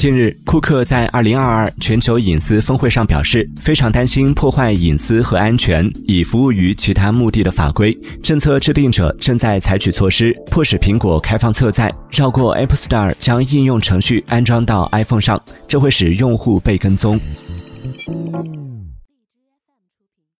近日，库克在2022全球隐私峰会上表示，非常担心破坏隐私和安全以服务于其他目的的法规。政策制定者正在采取措施，迫使苹果开放侧载，绕过 Apple Store 将应用程序安装到 iPhone 上，这会使用户被跟踪。